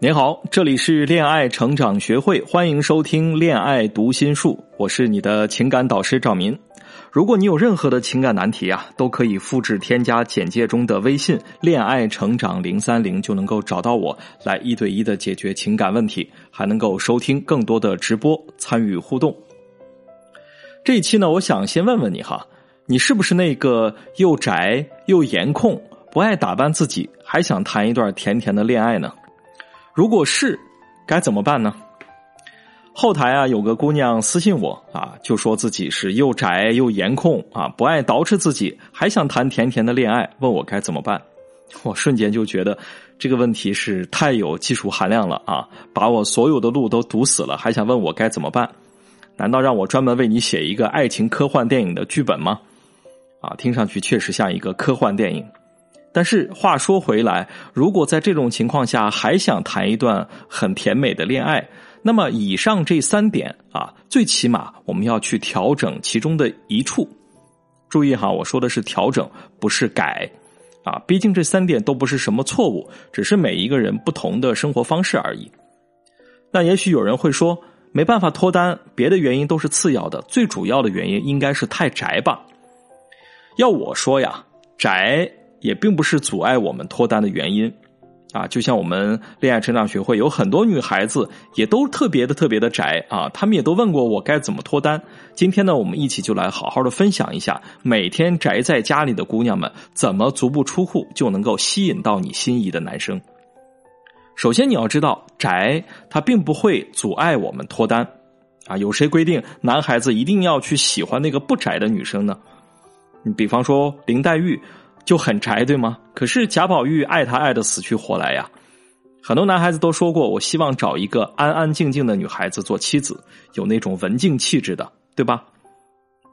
您好，这里是恋爱成长学会，欢迎收听《恋爱读心术》，我是你的情感导师赵民。如果你有任何的情感难题啊，都可以复制添加简介中的微信“恋爱成长零三零”，就能够找到我，来一对一的解决情感问题，还能够收听更多的直播，参与互动。这一期呢，我想先问问你哈，你是不是那个又宅又颜控，不爱打扮自己，还想谈一段甜甜的恋爱呢？如果是，该怎么办呢？后台啊，有个姑娘私信我啊，就说自己是又宅又颜控啊，不爱捯饬自己，还想谈甜甜的恋爱，问我该怎么办。我瞬间就觉得这个问题是太有技术含量了啊，把我所有的路都堵死了，还想问我该怎么办？难道让我专门为你写一个爱情科幻电影的剧本吗？啊，听上去确实像一个科幻电影。但是话说回来，如果在这种情况下还想谈一段很甜美的恋爱，那么以上这三点啊，最起码我们要去调整其中的一处。注意哈，我说的是调整，不是改啊。毕竟这三点都不是什么错误，只是每一个人不同的生活方式而已。那也许有人会说，没办法脱单，别的原因都是次要的，最主要的原因应该是太宅吧？要我说呀，宅。也并不是阻碍我们脱单的原因，啊，就像我们恋爱成长学会有很多女孩子也都特别的特别的宅啊，她们也都问过我该怎么脱单。今天呢，我们一起就来好好的分享一下，每天宅在家里的姑娘们怎么足不出户就能够吸引到你心仪的男生。首先你要知道，宅它并不会阻碍我们脱单，啊，有谁规定男孩子一定要去喜欢那个不宅的女生呢？你比方说林黛玉。就很宅，对吗？可是贾宝玉爱她爱的死去活来呀。很多男孩子都说过，我希望找一个安安静静的女孩子做妻子，有那种文静气质的，对吧？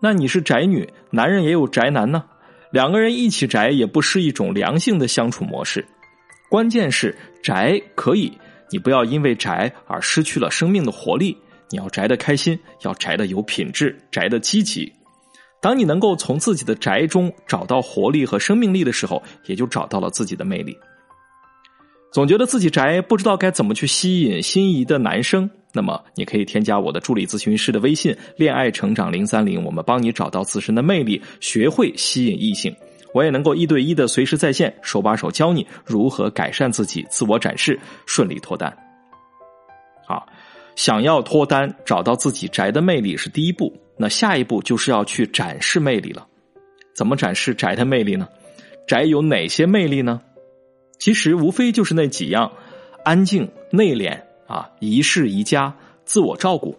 那你是宅女，男人也有宅男呢。两个人一起宅也不是一种良性的相处模式。关键是宅可以，你不要因为宅而失去了生命的活力。你要宅的开心，要宅的有品质，宅的积极。当你能够从自己的宅中找到活力和生命力的时候，也就找到了自己的魅力。总觉得自己宅，不知道该怎么去吸引心仪的男生，那么你可以添加我的助理咨询师的微信“恋爱成长零三零”，我们帮你找到自身的魅力，学会吸引异性。我也能够一对一的随时在线，手把手教你如何改善自己，自我展示，顺利脱单。好，想要脱单，找到自己宅的魅力是第一步。那下一步就是要去展示魅力了，怎么展示宅的魅力呢？宅有哪些魅力呢？其实无非就是那几样：安静、内敛啊，宜室宜家，自我照顾。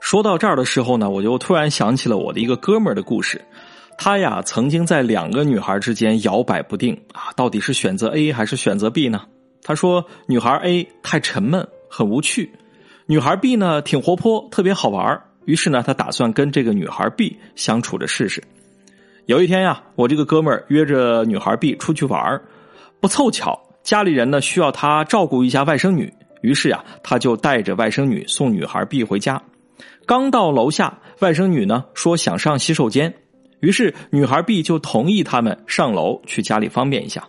说到这儿的时候呢，我就突然想起了我的一个哥们儿的故事。他呀，曾经在两个女孩之间摇摆不定啊，到底是选择 A 还是选择 B 呢？他说，女孩 A 太沉闷，很无趣；女孩 B 呢，挺活泼，特别好玩于是呢，他打算跟这个女孩 B 相处着试试。有一天呀，我这个哥们儿约着女孩 B 出去玩不凑巧家里人呢需要他照顾一下外甥女，于是呀，他就带着外甥女送女孩 B 回家。刚到楼下，外甥女呢说想上洗手间，于是女孩 B 就同意他们上楼去家里方便一下。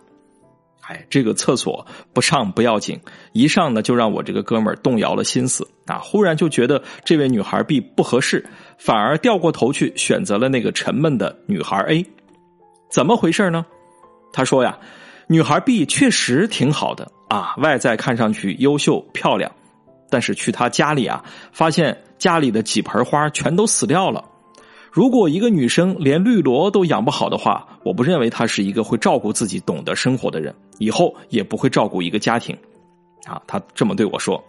哎，这个厕所不上不要紧，一上呢就让我这个哥们儿动摇了心思啊！忽然就觉得这位女孩 B 不合适，反而掉过头去选择了那个沉闷的女孩 A。怎么回事呢？他说呀，女孩 B 确实挺好的啊，外在看上去优秀漂亮，但是去她家里啊，发现家里的几盆花全都死掉了。如果一个女生连绿萝都养不好的话，我不认为她是一个会照顾自己、懂得生活的人，以后也不会照顾一个家庭。啊，他这么对我说。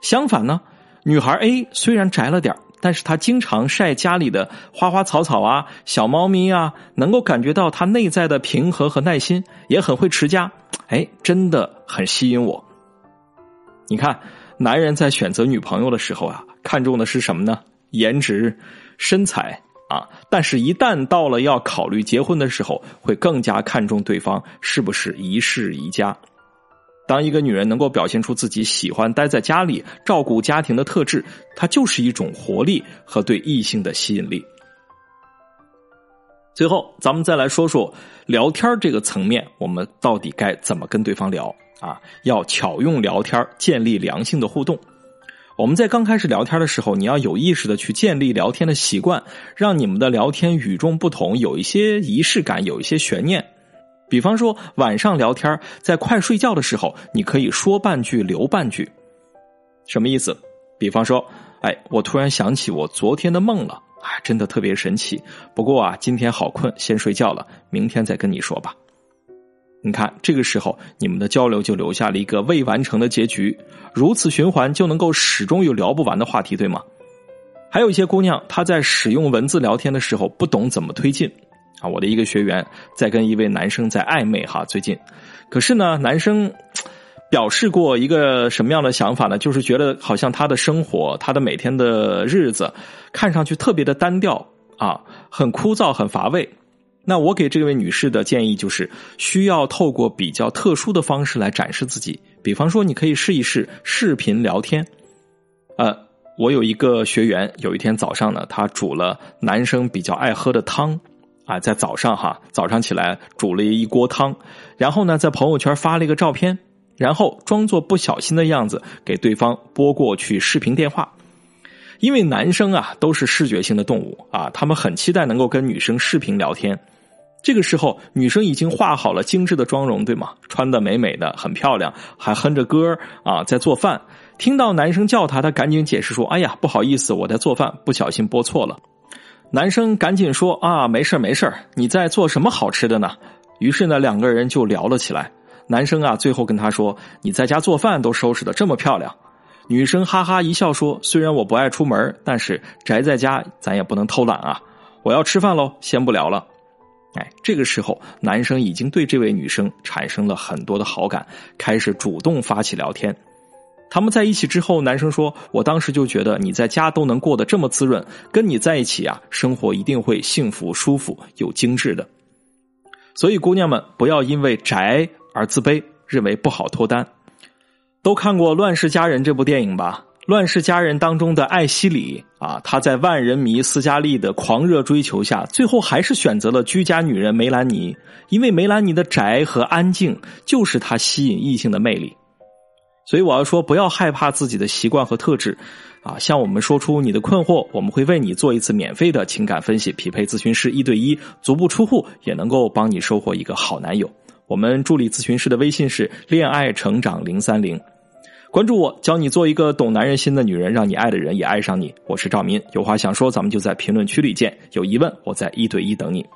相反呢，女孩 A 虽然宅了点但是她经常晒家里的花花草草啊、小猫咪啊，能够感觉到她内在的平和和耐心，也很会持家。哎，真的很吸引我。你看，男人在选择女朋友的时候啊，看重的是什么呢？颜值、身材。啊！但是，一旦到了要考虑结婚的时候，会更加看重对方是不是宜室宜家。当一个女人能够表现出自己喜欢待在家里、照顾家庭的特质，她就是一种活力和对异性的吸引力。最后，咱们再来说说聊天这个层面，我们到底该怎么跟对方聊啊？要巧用聊天建立良性的互动。我们在刚开始聊天的时候，你要有意识的去建立聊天的习惯，让你们的聊天与众不同，有一些仪式感，有一些悬念。比方说，晚上聊天，在快睡觉的时候，你可以说半句留半句，什么意思？比方说，哎，我突然想起我昨天的梦了，哎，真的特别神奇。不过啊，今天好困，先睡觉了，明天再跟你说吧。你看，这个时候你们的交流就留下了一个未完成的结局，如此循环就能够始终有聊不完的话题，对吗？还有一些姑娘，她在使用文字聊天的时候不懂怎么推进。啊，我的一个学员在跟一位男生在暧昧哈，最近，可是呢，男生表示过一个什么样的想法呢？就是觉得好像他的生活，他的每天的日子，看上去特别的单调啊，很枯燥，很乏味。那我给这位女士的建议就是，需要透过比较特殊的方式来展示自己。比方说，你可以试一试视频聊天。呃，我有一个学员，有一天早上呢，他煮了男生比较爱喝的汤。啊，在早上哈，早上起来煮了一锅汤，然后呢，在朋友圈发了一个照片，然后装作不小心的样子给对方拨过去视频电话。因为男生啊都是视觉性的动物啊，他们很期待能够跟女生视频聊天。这个时候，女生已经化好了精致的妆容，对吗？穿的美美的，很漂亮，还哼着歌啊，在做饭。听到男生叫她，她赶紧解释说：“哎呀，不好意思，我在做饭，不小心拨错了。”男生赶紧说：“啊，没事没事你在做什么好吃的呢？”于是呢，两个人就聊了起来。男生啊，最后跟她说：“你在家做饭都收拾的这么漂亮。”女生哈哈一笑说：“虽然我不爱出门，但是宅在家咱也不能偷懒啊！我要吃饭喽，先不聊了。”哎，这个时候，男生已经对这位女生产生了很多的好感，开始主动发起聊天。他们在一起之后，男生说：“我当时就觉得你在家都能过得这么滋润，跟你在一起啊，生活一定会幸福、舒服又精致的。”所以，姑娘们不要因为宅而自卑，认为不好脱单。都看过《乱世佳人》这部电影吧？《乱世佳人》当中的艾希里啊，她在万人迷斯嘉丽的狂热追求下，最后还是选择了居家女人梅兰妮，因为梅兰妮的宅和安静就是她吸引异性的魅力。所以我要说，不要害怕自己的习惯和特质，啊，向我们说出你的困惑，我们会为你做一次免费的情感分析，匹配咨询师一对一，足不出户也能够帮你收获一个好男友。我们助理咨询师的微信是恋爱成长零三零，关注我，教你做一个懂男人心的女人，让你爱的人也爱上你。我是赵民，有话想说，咱们就在评论区里见。有疑问，我在一对一等你。